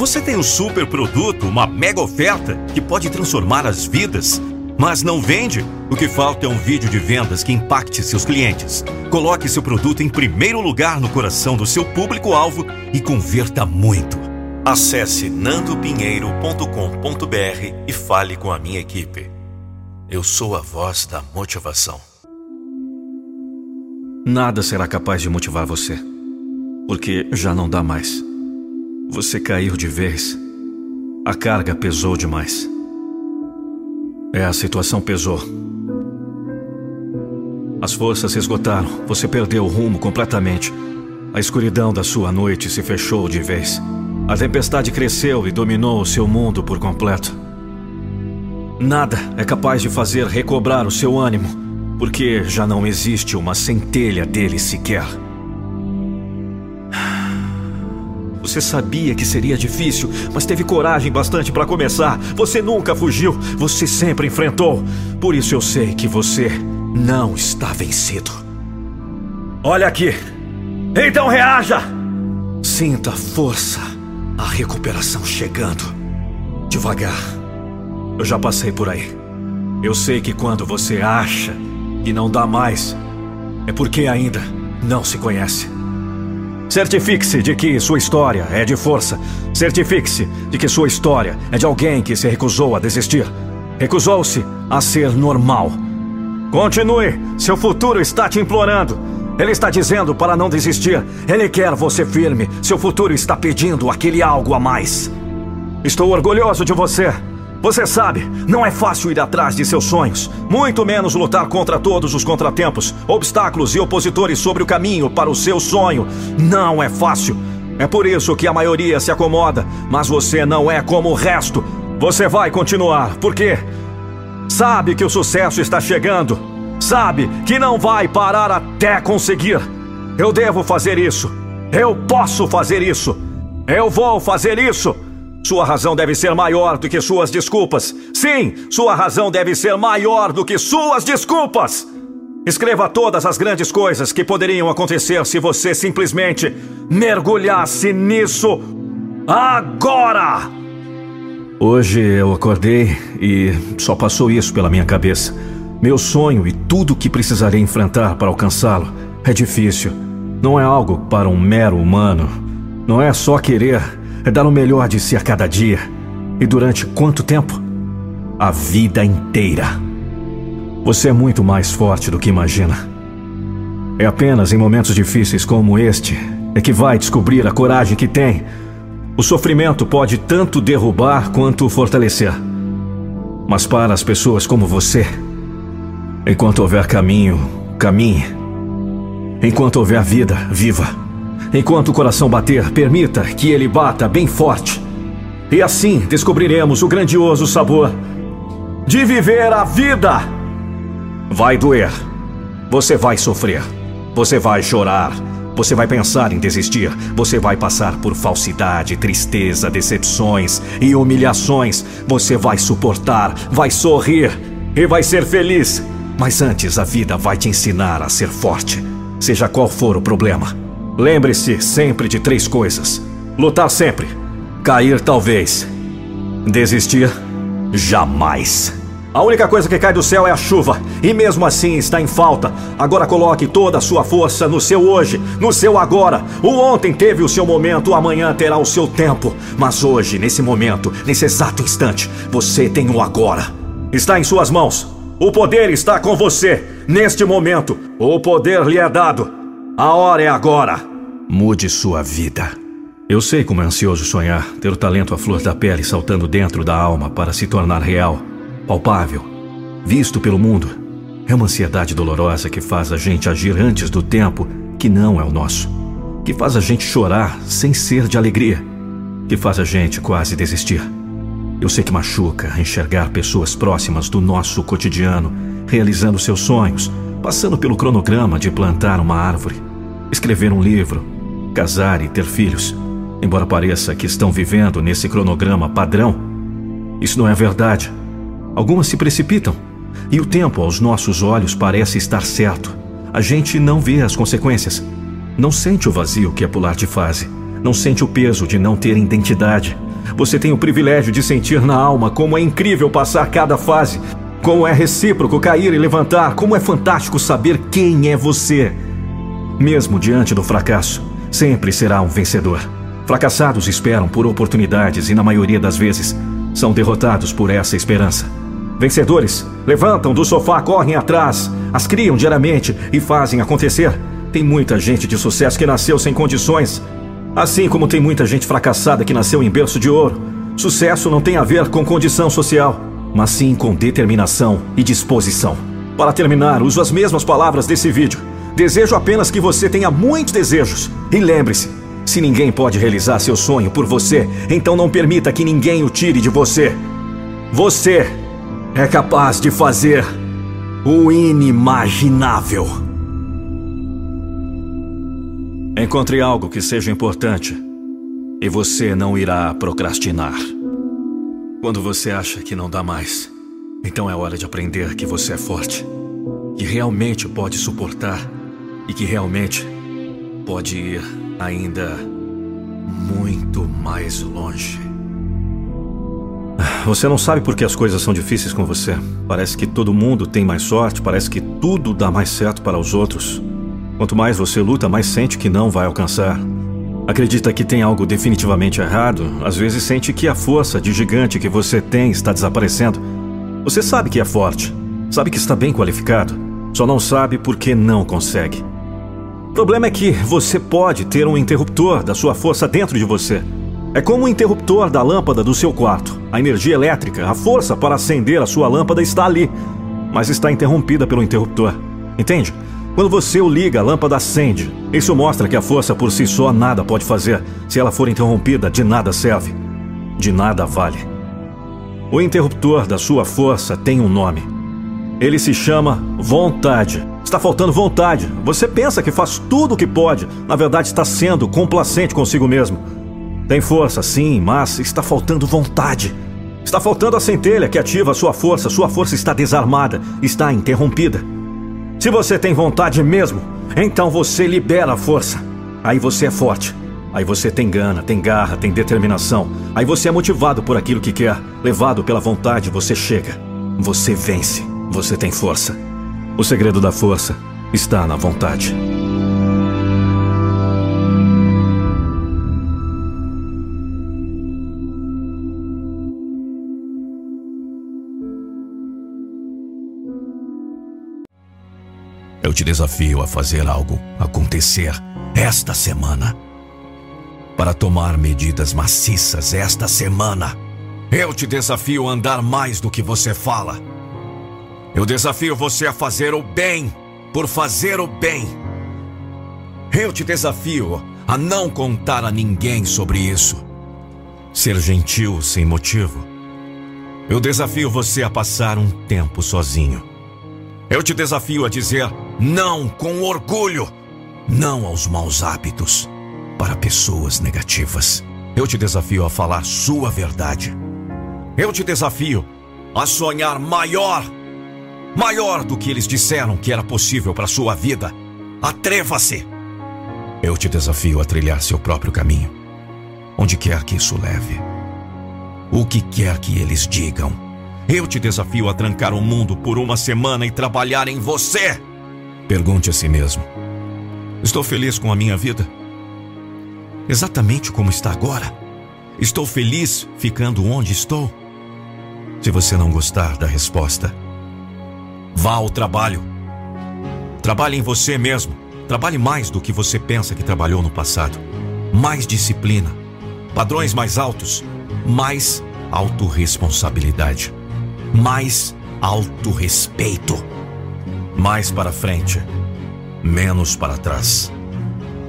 Você tem um super produto, uma mega oferta que pode transformar as vidas, mas não vende? O que falta é um vídeo de vendas que impacte seus clientes. Coloque seu produto em primeiro lugar no coração do seu público-alvo e converta muito. Acesse nandopinheiro.com.br e fale com a minha equipe. Eu sou a voz da motivação. Nada será capaz de motivar você, porque já não dá mais. Você caiu de vez. A carga pesou demais. É, a situação pesou. As forças se esgotaram. Você perdeu o rumo completamente. A escuridão da sua noite se fechou de vez. A tempestade cresceu e dominou o seu mundo por completo. Nada é capaz de fazer recobrar o seu ânimo, porque já não existe uma centelha dele sequer. Você sabia que seria difícil, mas teve coragem bastante para começar. Você nunca fugiu, você sempre enfrentou. Por isso eu sei que você não está vencido. Olha aqui. Então reaja! Sinta a força, a recuperação chegando. Devagar. Eu já passei por aí. Eu sei que quando você acha que não dá mais, é porque ainda não se conhece. Certifique-se de que sua história é de força. Certifique-se de que sua história é de alguém que se recusou a desistir. Recusou-se a ser normal. Continue, seu futuro está te implorando. Ele está dizendo para não desistir. Ele quer você firme. Seu futuro está pedindo aquele algo a mais. Estou orgulhoso de você. Você sabe, não é fácil ir atrás de seus sonhos, muito menos lutar contra todos os contratempos, obstáculos e opositores sobre o caminho para o seu sonho. Não é fácil. É por isso que a maioria se acomoda, mas você não é como o resto. Você vai continuar, porque sabe que o sucesso está chegando. Sabe que não vai parar até conseguir. Eu devo fazer isso. Eu posso fazer isso. Eu vou fazer isso. Sua razão deve ser maior do que suas desculpas. Sim, sua razão deve ser maior do que suas desculpas. Escreva todas as grandes coisas que poderiam acontecer se você simplesmente mergulhasse nisso agora. Hoje eu acordei e só passou isso pela minha cabeça. Meu sonho e tudo o que precisarei enfrentar para alcançá-lo é difícil. Não é algo para um mero humano. Não é só querer dar o melhor de si a cada dia. E durante quanto tempo? A vida inteira. Você é muito mais forte do que imagina. É apenas em momentos difíceis como este é que vai descobrir a coragem que tem. O sofrimento pode tanto derrubar quanto fortalecer. Mas para as pessoas como você, enquanto houver caminho, caminhe. Enquanto houver vida, viva. Enquanto o coração bater, permita que ele bata bem forte. E assim descobriremos o grandioso sabor de viver a vida. Vai doer. Você vai sofrer. Você vai chorar. Você vai pensar em desistir. Você vai passar por falsidade, tristeza, decepções e humilhações. Você vai suportar, vai sorrir e vai ser feliz. Mas antes, a vida vai te ensinar a ser forte, seja qual for o problema. Lembre-se sempre de três coisas: lutar sempre, cair talvez, desistir jamais. A única coisa que cai do céu é a chuva, e mesmo assim está em falta. Agora coloque toda a sua força no seu hoje, no seu agora. O ontem teve o seu momento, o amanhã terá o seu tempo. Mas hoje, nesse momento, nesse exato instante, você tem o agora. Está em suas mãos. O poder está com você. Neste momento, o poder lhe é dado. A hora é agora. Mude sua vida. Eu sei como é ansioso sonhar, ter o talento à flor da pele saltando dentro da alma para se tornar real, palpável, visto pelo mundo. É uma ansiedade dolorosa que faz a gente agir antes do tempo que não é o nosso, que faz a gente chorar sem ser de alegria, que faz a gente quase desistir. Eu sei que machuca enxergar pessoas próximas do nosso cotidiano realizando seus sonhos, passando pelo cronograma de plantar uma árvore, escrever um livro, casar e ter filhos, embora pareça que estão vivendo nesse cronograma padrão. Isso não é verdade. Algumas se precipitam e o tempo aos nossos olhos parece estar certo. A gente não vê as consequências. Não sente o vazio que é pular de fase. Não sente o peso de não ter identidade. Você tem o privilégio de sentir na alma como é incrível passar cada fase, como é recíproco cair e levantar, como é fantástico saber quem é você. Mesmo diante do fracasso, sempre será um vencedor. Fracassados esperam por oportunidades e, na maioria das vezes, são derrotados por essa esperança. Vencedores levantam do sofá, correm atrás, as criam diariamente e fazem acontecer. Tem muita gente de sucesso que nasceu sem condições, assim como tem muita gente fracassada que nasceu em berço de ouro. Sucesso não tem a ver com condição social, mas sim com determinação e disposição. Para terminar, uso as mesmas palavras desse vídeo. Desejo apenas que você tenha muitos desejos. E lembre-se: se ninguém pode realizar seu sonho por você, então não permita que ninguém o tire de você. Você é capaz de fazer o inimaginável. Encontre algo que seja importante e você não irá procrastinar. Quando você acha que não dá mais, então é hora de aprender que você é forte, que realmente pode suportar e que realmente pode ir ainda muito mais longe. Você não sabe por que as coisas são difíceis com você. Parece que todo mundo tem mais sorte, parece que tudo dá mais certo para os outros. Quanto mais você luta, mais sente que não vai alcançar. Acredita que tem algo definitivamente errado, às vezes sente que a força de gigante que você tem está desaparecendo. Você sabe que é forte, sabe que está bem qualificado, só não sabe por que não consegue. O problema é que você pode ter um interruptor da sua força dentro de você. É como o interruptor da lâmpada do seu quarto. A energia elétrica, a força para acender a sua lâmpada está ali, mas está interrompida pelo interruptor. Entende? Quando você o liga, a lâmpada acende. Isso mostra que a força por si só nada pode fazer. Se ela for interrompida, de nada serve. De nada vale. O interruptor da sua força tem um nome. Ele se chama vontade. Está faltando vontade. Você pensa que faz tudo o que pode. Na verdade, está sendo complacente consigo mesmo. Tem força, sim, mas está faltando vontade. Está faltando a centelha que ativa sua força. Sua força está desarmada, está interrompida. Se você tem vontade mesmo, então você libera a força. Aí você é forte. Aí você tem gana, tem garra, tem determinação. Aí você é motivado por aquilo que quer. Levado pela vontade, você chega. Você vence. Você tem força. O segredo da força está na vontade. Eu te desafio a fazer algo acontecer esta semana. Para tomar medidas maciças esta semana. Eu te desafio a andar mais do que você fala. Eu desafio você a fazer o bem por fazer o bem. Eu te desafio a não contar a ninguém sobre isso. Ser gentil sem motivo. Eu desafio você a passar um tempo sozinho. Eu te desafio a dizer não com orgulho, não aos maus hábitos, para pessoas negativas. Eu te desafio a falar sua verdade. Eu te desafio a sonhar maior, maior do que eles disseram que era possível para sua vida. Atreva-se. Eu te desafio a trilhar seu próprio caminho, onde quer que isso leve. O que quer que eles digam. Eu te desafio a trancar o mundo por uma semana e trabalhar em você. Pergunte a si mesmo: Estou feliz com a minha vida? Exatamente como está agora? Estou feliz ficando onde estou? Se você não gostar da resposta, vá ao trabalho. Trabalhe em você mesmo. Trabalhe mais do que você pensa que trabalhou no passado. Mais disciplina, padrões mais altos, mais autorresponsabilidade mais autorrespeito. Mais para frente, menos para trás.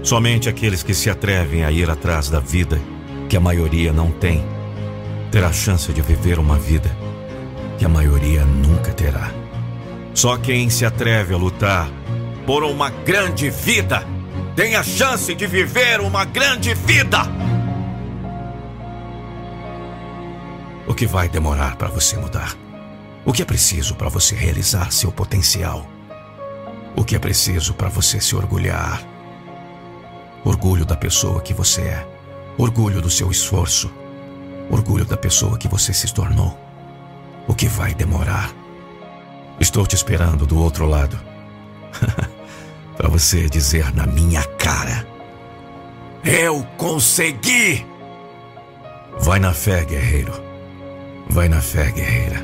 Somente aqueles que se atrevem a ir atrás da vida que a maioria não tem, terá a chance de viver uma vida que a maioria nunca terá. Só quem se atreve a lutar por uma grande vida tem a chance de viver uma grande vida. O que vai demorar para você mudar? O que é preciso para você realizar seu potencial? O que é preciso para você se orgulhar? Orgulho da pessoa que você é, orgulho do seu esforço, Orgulho da pessoa que você se tornou. O que vai demorar. Estou te esperando do outro lado. Para você dizer na minha cara: Eu consegui! Vai na fé, guerreiro. Vai na fé, guerreira.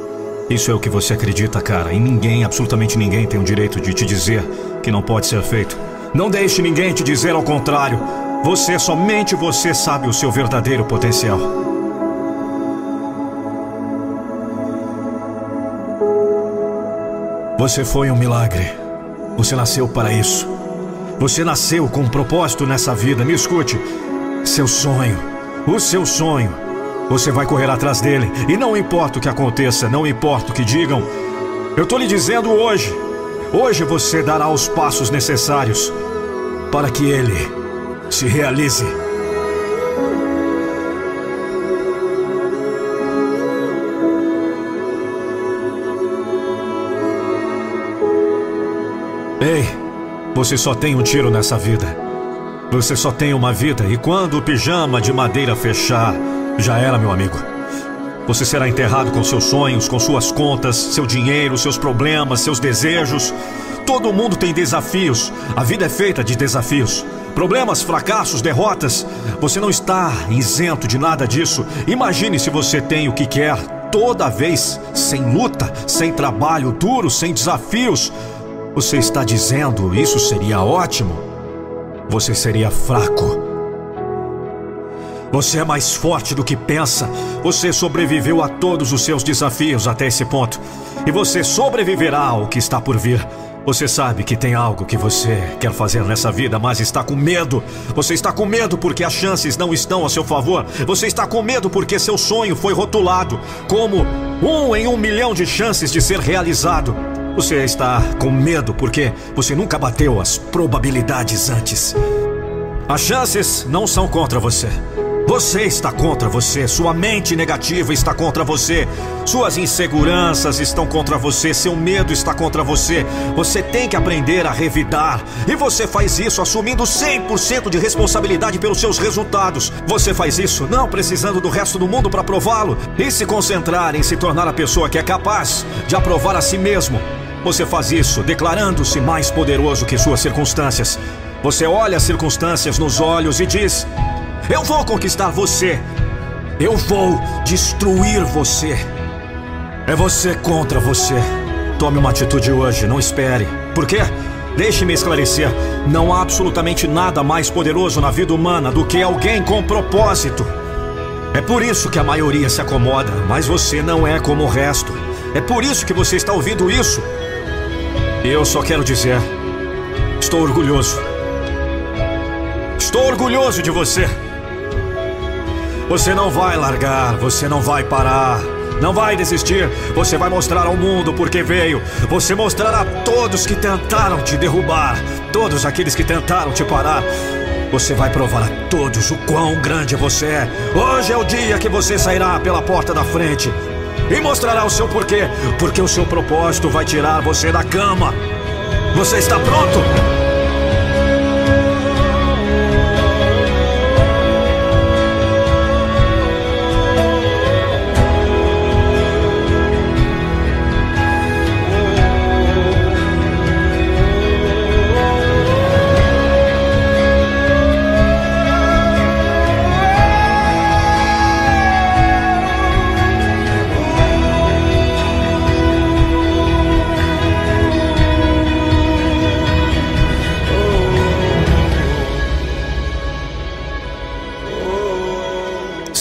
Isso é o que você acredita, cara. E ninguém, absolutamente ninguém, tem o direito de te dizer que não pode ser feito. Não deixe ninguém te dizer ao contrário. Você, somente você, sabe o seu verdadeiro potencial. Você foi um milagre. Você nasceu para isso. Você nasceu com um propósito nessa vida. Me escute. Seu sonho, o seu sonho. Você vai correr atrás dele. E não importa o que aconteça, não importa o que digam. Eu estou lhe dizendo hoje. Hoje você dará os passos necessários para que ele se realize. Ei, você só tem um tiro nessa vida. Você só tem uma vida e quando o pijama de madeira fechar, já era, meu amigo. Você será enterrado com seus sonhos, com suas contas, seu dinheiro, seus problemas, seus desejos. Todo mundo tem desafios. A vida é feita de desafios. Problemas, fracassos, derrotas. Você não está isento de nada disso. Imagine se você tem o que quer toda vez, sem luta, sem trabalho duro, sem desafios. Você está dizendo isso seria ótimo? você seria fraco. Você é mais forte do que pensa. Você sobreviveu a todos os seus desafios até esse ponto. E você sobreviverá ao que está por vir. Você sabe que tem algo que você quer fazer nessa vida, mas está com medo. Você está com medo porque as chances não estão a seu favor. Você está com medo porque seu sonho foi rotulado como um em um milhão de chances de ser realizado. Você está com medo porque você nunca bateu as probabilidades antes. As chances não são contra você. Você está contra você, sua mente negativa está contra você, suas inseguranças estão contra você, seu medo está contra você. Você tem que aprender a revidar. E você faz isso assumindo 100% de responsabilidade pelos seus resultados. Você faz isso não precisando do resto do mundo para prová-lo e se concentrar em se tornar a pessoa que é capaz de aprovar a si mesmo. Você faz isso declarando-se mais poderoso que suas circunstâncias. Você olha as circunstâncias nos olhos e diz: Eu vou conquistar você. Eu vou destruir você. É você contra você. Tome uma atitude hoje, não espere. Por quê? Deixe-me esclarecer: não há absolutamente nada mais poderoso na vida humana do que alguém com propósito. É por isso que a maioria se acomoda, mas você não é como o resto. É por isso que você está ouvindo isso. Eu só quero dizer: estou orgulhoso. Estou orgulhoso de você. Você não vai largar, você não vai parar. Não vai desistir. Você vai mostrar ao mundo por que veio. Você mostrará a todos que tentaram te derrubar, todos aqueles que tentaram te parar. Você vai provar a todos o quão grande você é. Hoje é o dia que você sairá pela porta da frente e mostrará o seu porquê, porque o seu propósito vai tirar você da cama. Você está pronto?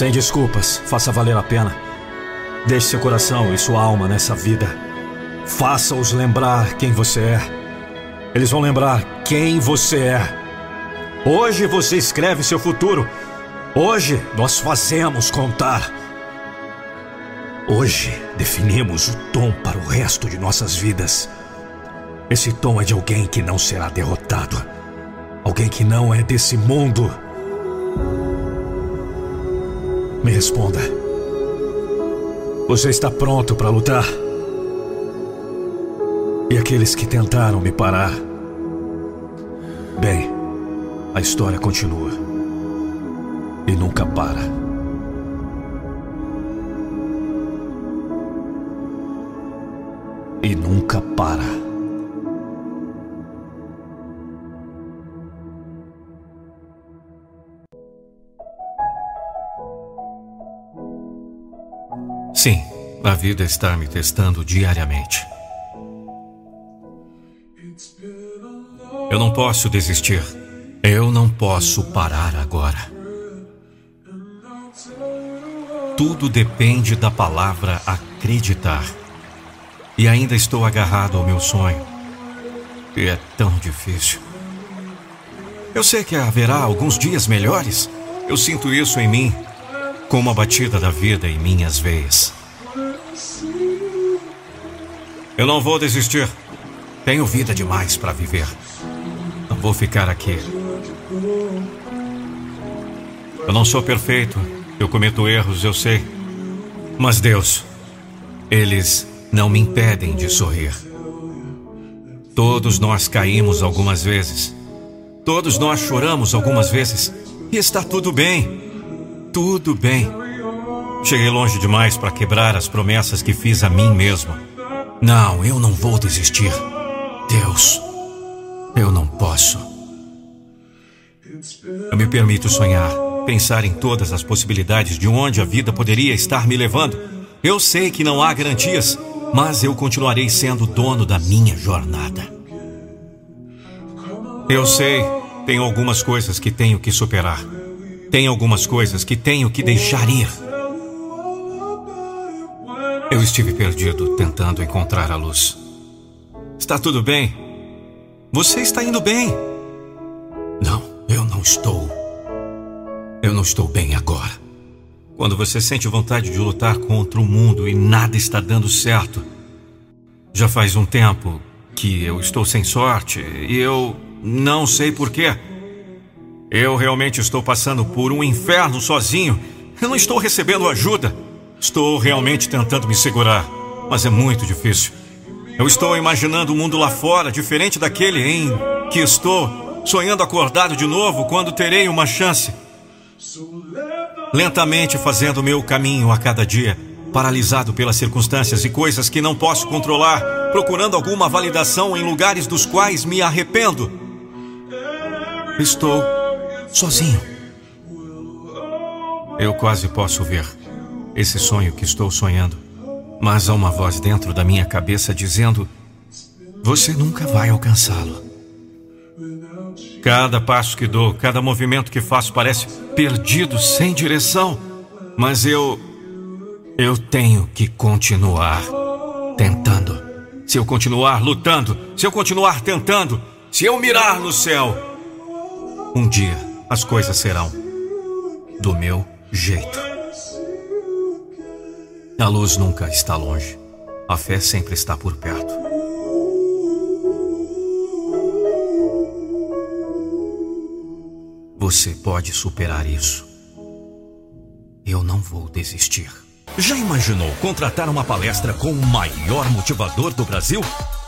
Sem desculpas, faça valer a pena. Deixe seu coração e sua alma nessa vida. Faça-os lembrar quem você é. Eles vão lembrar quem você é. Hoje você escreve seu futuro. Hoje nós fazemos contar. Hoje definimos o tom para o resto de nossas vidas. Esse tom é de alguém que não será derrotado. Alguém que não é desse mundo. Me responda. Você está pronto para lutar? E aqueles que tentaram me parar? Bem, a história continua. E nunca para. E nunca para. A vida está me testando diariamente. Eu não posso desistir. Eu não posso parar agora. Tudo depende da palavra acreditar. E ainda estou agarrado ao meu sonho. E é tão difícil. Eu sei que haverá alguns dias melhores. Eu sinto isso em mim como a batida da vida em minhas veias. Eu não vou desistir. Tenho vida demais para viver. Não vou ficar aqui. Eu não sou perfeito. Eu cometo erros, eu sei. Mas Deus, eles não me impedem de sorrir. Todos nós caímos algumas vezes. Todos nós choramos algumas vezes. E está tudo bem. Tudo bem. Cheguei longe demais para quebrar as promessas que fiz a mim mesmo. Não, eu não vou desistir. Deus, eu não posso. Eu me permito sonhar, pensar em todas as possibilidades de onde a vida poderia estar me levando. Eu sei que não há garantias, mas eu continuarei sendo dono da minha jornada. Eu sei, tenho algumas coisas que tenho que superar. Tem algumas coisas que tenho que deixar ir. Eu estive perdido tentando encontrar a luz. Está tudo bem? Você está indo bem? Não, eu não estou. Eu não estou bem agora. Quando você sente vontade de lutar contra o mundo e nada está dando certo. Já faz um tempo que eu estou sem sorte e eu não sei porquê. Eu realmente estou passando por um inferno sozinho. Eu não estou recebendo ajuda. Estou realmente tentando me segurar, mas é muito difícil. Eu estou imaginando o um mundo lá fora, diferente daquele em que estou, sonhando acordado de novo quando terei uma chance. Lentamente fazendo meu caminho a cada dia, paralisado pelas circunstâncias e coisas que não posso controlar, procurando alguma validação em lugares dos quais me arrependo. Estou sozinho. Eu quase posso ver esse sonho que estou sonhando, mas há uma voz dentro da minha cabeça dizendo: Você nunca vai alcançá-lo. Cada passo que dou, cada movimento que faço parece perdido, sem direção, mas eu. Eu tenho que continuar tentando. Se eu continuar lutando, se eu continuar tentando, se eu mirar no céu, um dia as coisas serão do meu jeito. A luz nunca está longe. A fé sempre está por perto. Você pode superar isso. Eu não vou desistir. Já imaginou contratar uma palestra com o maior motivador do Brasil?